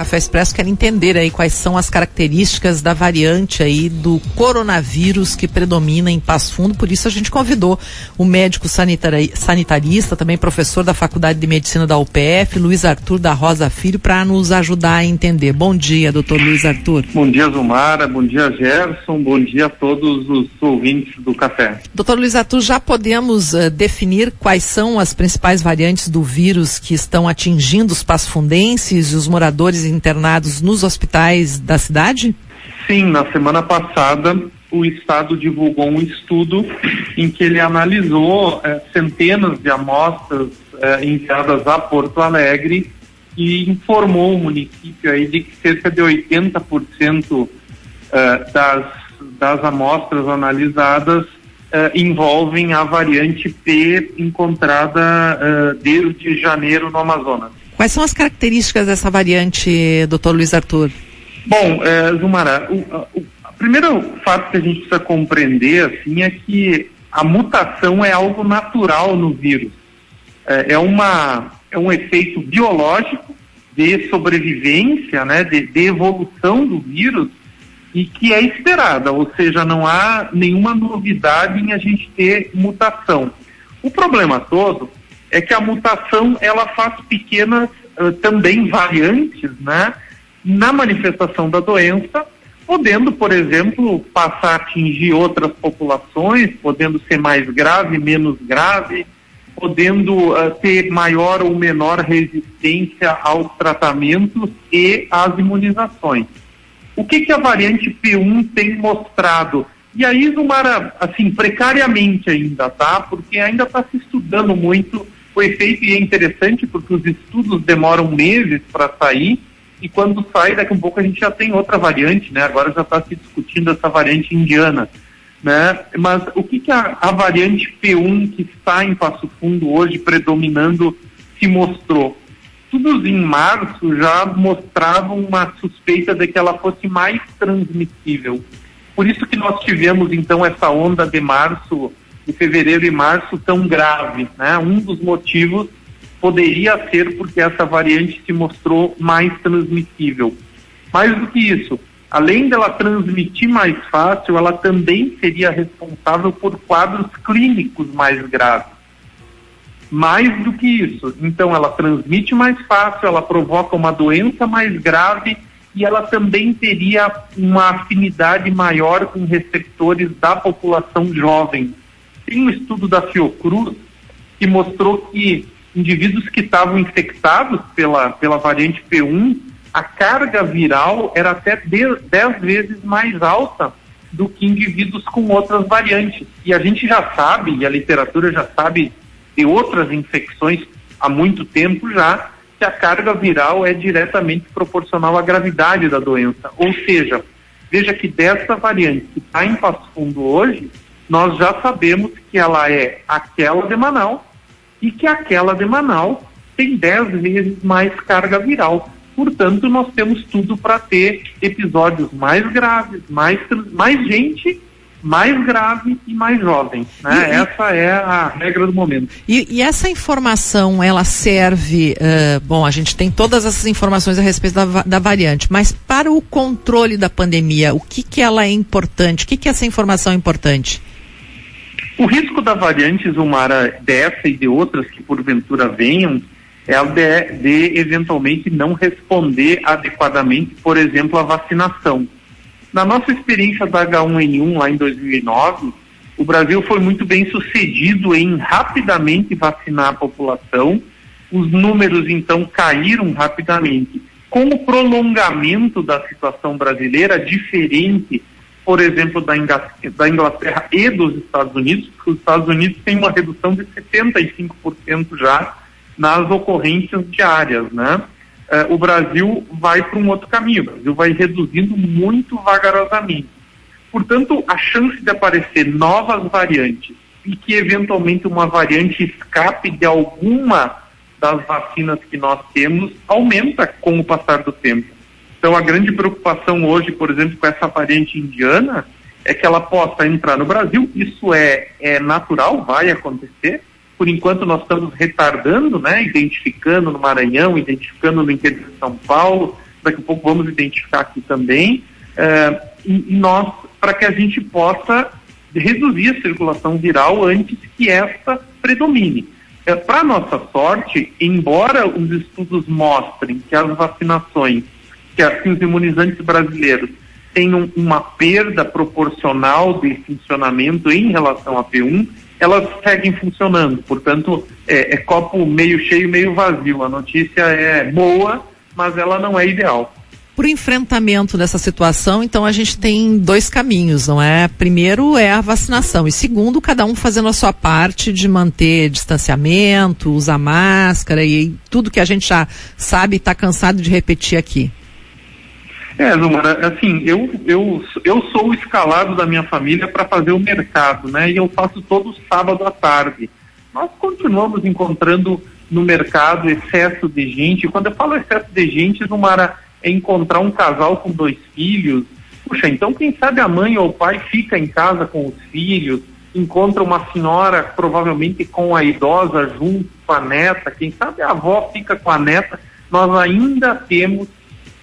Café Expresso quer entender aí quais são as características da variante aí do coronavírus que predomina em Passo Fundo. Por isso a gente convidou o médico sanitari sanitarista, também professor da Faculdade de Medicina da UPF, Luiz Arthur da Rosa Filho, para nos ajudar a entender. Bom dia, doutor Luiz Arthur. Bom dia, Zumara. Bom dia, Gerson. Bom dia a todos os ouvintes do café. Doutor Luiz Arthur, já podemos uh, definir quais são as principais variantes do vírus que estão atingindo os pasfundenses e os moradores internados nos hospitais da cidade? Sim, na semana passada o Estado divulgou um estudo em que ele analisou eh, centenas de amostras eh, enviadas a Porto Alegre e informou o município aí de que cerca de 80% eh, das, das amostras analisadas envolvem a variante P encontrada desde janeiro no Amazonas. Quais são as características dessa variante, doutor Luiz Arthur? Bom, é, Zumara, o, o, o, primeiro fato que a gente precisa compreender assim, é que a mutação é algo natural no vírus. É, é uma, é um efeito biológico de sobrevivência, né, de, de evolução do vírus e que é esperada, ou seja, não há nenhuma novidade em a gente ter mutação. O problema todo é que a mutação ela faz pequenas uh, também variantes, né, na manifestação da doença, podendo, por exemplo, passar a atingir outras populações, podendo ser mais grave, menos grave, podendo uh, ter maior ou menor resistência aos tratamentos e às imunizações. O que, que a variante P1 tem mostrado? E aí, Zumara, assim, precariamente ainda, tá? Porque ainda está se estudando muito o efeito e é interessante porque os estudos demoram meses para sair e quando sai, daqui a um pouco a gente já tem outra variante, né? Agora já está se discutindo essa variante indiana, né? Mas o que, que a, a variante P1 que está em Passo Fundo hoje predominando se mostrou? Estudos em março já mostravam uma suspeita de que ela fosse mais transmissível. Por isso que nós tivemos então essa onda de março de fevereiro e março tão grave. Né? Um dos motivos poderia ser porque essa variante se mostrou mais transmissível. Mais do que isso, além dela transmitir mais fácil, ela também seria responsável por quadros clínicos mais graves. Mais do que isso, então ela transmite mais fácil, ela provoca uma doença mais grave e ela também teria uma afinidade maior com receptores da população jovem, tem um estudo da Fiocruz que mostrou que indivíduos que estavam infectados pela, pela variante P1, a carga viral era até 10 vezes mais alta do que indivíduos com outras variantes. E a gente já sabe, e a literatura já sabe de outras infecções há muito tempo já, que a carga viral é diretamente proporcional à gravidade da doença. Ou seja, veja que dessa variante que está em Passo Fundo hoje, nós já sabemos que ela é aquela de Manaus e que aquela de Manaus tem 10 vezes mais carga viral. Portanto, nós temos tudo para ter episódios mais graves, mais, mais gente mais grave e mais jovem. Né? E, essa é a regra do momento. E, e essa informação, ela serve, uh, bom, a gente tem todas essas informações a respeito da, da, variante, mas para o controle da pandemia, o que que ela é importante? O que que essa informação é importante? O risco da variante Zumara dessa e de outras que porventura venham é o de, de eventualmente não responder adequadamente, por exemplo, à vacinação. Na nossa experiência da H1N1 lá em 2009, o Brasil foi muito bem sucedido em rapidamente vacinar a população. Os números então caíram rapidamente. Com o prolongamento da situação brasileira, diferente por exemplo, da Inglaterra e dos Estados Unidos, porque os Estados Unidos têm uma redução de 75% já nas ocorrências diárias, né? Uh, o Brasil vai para um outro caminho, o Brasil vai reduzindo muito vagarosamente. Portanto, a chance de aparecer novas variantes e que eventualmente uma variante escape de alguma das vacinas que nós temos aumenta com o passar do tempo. Então, a grande preocupação hoje, por exemplo, com essa variante indiana, é que ela possa entrar no Brasil. Isso é, é natural, vai acontecer. Por enquanto, nós estamos retardando, né, identificando no Maranhão, identificando no interior de São Paulo, daqui a pouco vamos identificar aqui também, é, e, e nós, para que a gente possa reduzir a circulação viral antes que esta predomine. É, para nossa sorte, embora os estudos mostrem que as vacinações, que, que os imunizantes brasileiros tenham uma perda proporcional de funcionamento em relação a P1, elas seguem funcionando. Portanto, é, é copo meio cheio, meio vazio. A notícia é boa, mas ela não é ideal para o enfrentamento dessa situação, então a gente tem dois caminhos, não é? Primeiro é a vacinação e segundo, cada um fazendo a sua parte de manter distanciamento, usar máscara e tudo que a gente já sabe e está cansado de repetir aqui. É, Zumara, assim, eu, eu, eu sou o escalado da minha família para fazer o mercado, né? E eu faço todo sábado à tarde. Nós continuamos encontrando no mercado excesso de gente. Quando eu falo excesso de gente, Zumara, é encontrar um casal com dois filhos. Puxa, então quem sabe a mãe ou o pai fica em casa com os filhos, encontra uma senhora provavelmente com a idosa junto com a neta, quem sabe a avó fica com a neta. Nós ainda temos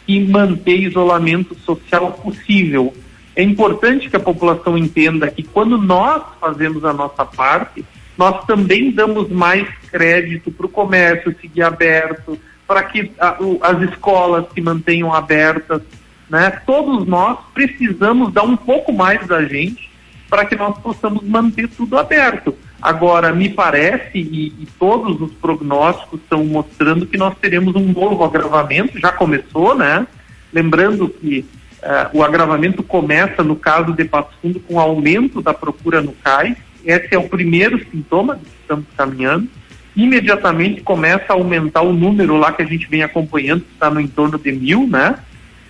que manter isolamento social possível. É importante que a população entenda que quando nós fazemos a nossa parte, nós também damos mais crédito para o comércio seguir aberto, para que a, o, as escolas se mantenham abertas, né? Todos nós precisamos dar um pouco mais da gente para que nós possamos manter tudo aberto. Agora, me parece, e, e, todos os prognósticos estão mostrando que nós teremos um novo agravamento, já começou, né? Lembrando que uh, o agravamento começa, no caso de Passo Fundo, com aumento da procura no CAIS. Esse é o primeiro sintoma que estamos caminhando imediatamente começa a aumentar o número lá que a gente vem acompanhando, que está no entorno de mil, né?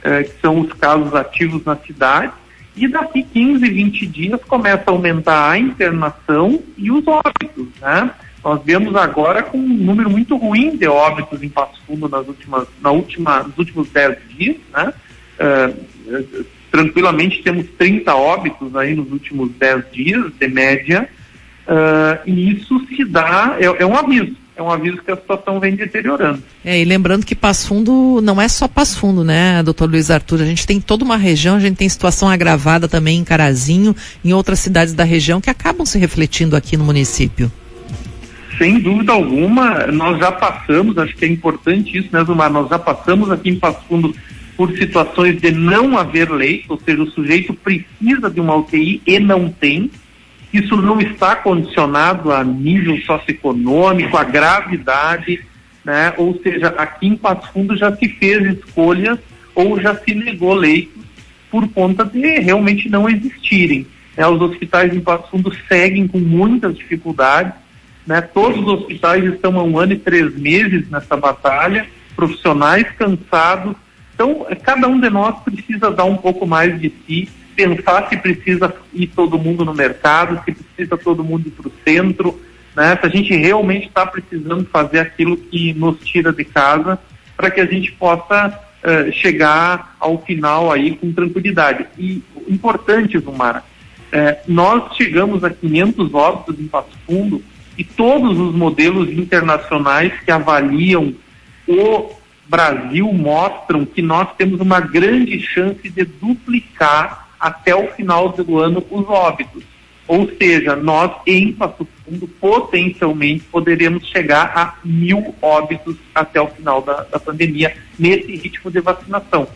É, que são os casos ativos na cidade. E daqui 15, 20 dias começa a aumentar a internação e os óbitos, né? Nós vemos agora com um número muito ruim de óbitos em Passo Fundo nas últimas, na última, nos últimos 10 dias, né? É, tranquilamente temos 30 óbitos aí nos últimos 10 dias, de média, Uh, e isso se dá, é, é, um aviso, é um aviso que a situação vem deteriorando. É, e lembrando que Passo Fundo não é só Passo Fundo, né, doutor Luiz Arthur? A gente tem toda uma região, a gente tem situação agravada também em Carazinho, em outras cidades da região que acabam se refletindo aqui no município. Sem dúvida alguma, nós já passamos, acho que é importante isso, né, Zumar? Nós já passamos aqui em Passo Fundo por situações de não haver leito, ou seja, o sujeito precisa de uma UTI e não tem isso não está condicionado a nível socioeconômico, a gravidade, né? ou seja, aqui em Passo Fundo já se fez escolhas ou já se negou leitos por conta de realmente não existirem. Né? Os hospitais em Passo Fundo seguem com muitas dificuldades, né? todos os hospitais estão há um ano e três meses nessa batalha, profissionais cansados, então cada um de nós precisa dar um pouco mais de si pensar se precisa ir todo mundo no mercado, se precisa todo mundo ir para o centro, né? se a gente realmente está precisando fazer aquilo que nos tira de casa para que a gente possa uh, chegar ao final aí com tranquilidade. E importante, Zumara, uh, nós chegamos a 500 óbitos em Passo Fundo e todos os modelos internacionais que avaliam o Brasil mostram que nós temos uma grande chance de duplicar até o final do ano os óbitos. Ou seja, nós em Passo Fundo potencialmente poderemos chegar a mil óbitos até o final da, da pandemia nesse ritmo de vacinação.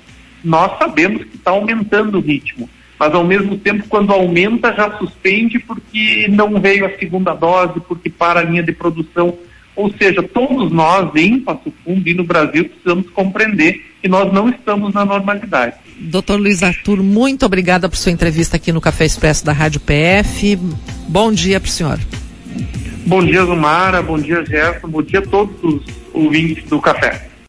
Nós sabemos que está aumentando o ritmo, mas ao mesmo tempo, quando aumenta, já suspende porque não veio a segunda dose, porque para a linha de produção ou seja, todos nós em Passo Fundo e no Brasil precisamos compreender que nós não estamos na normalidade. Doutor Luiz Arthur, muito obrigada por sua entrevista aqui no Café Expresso da Rádio PF. Bom dia para o senhor. Bom dia, Zumara. Bom dia, Gerson. Bom dia a todos os ouvintes do café.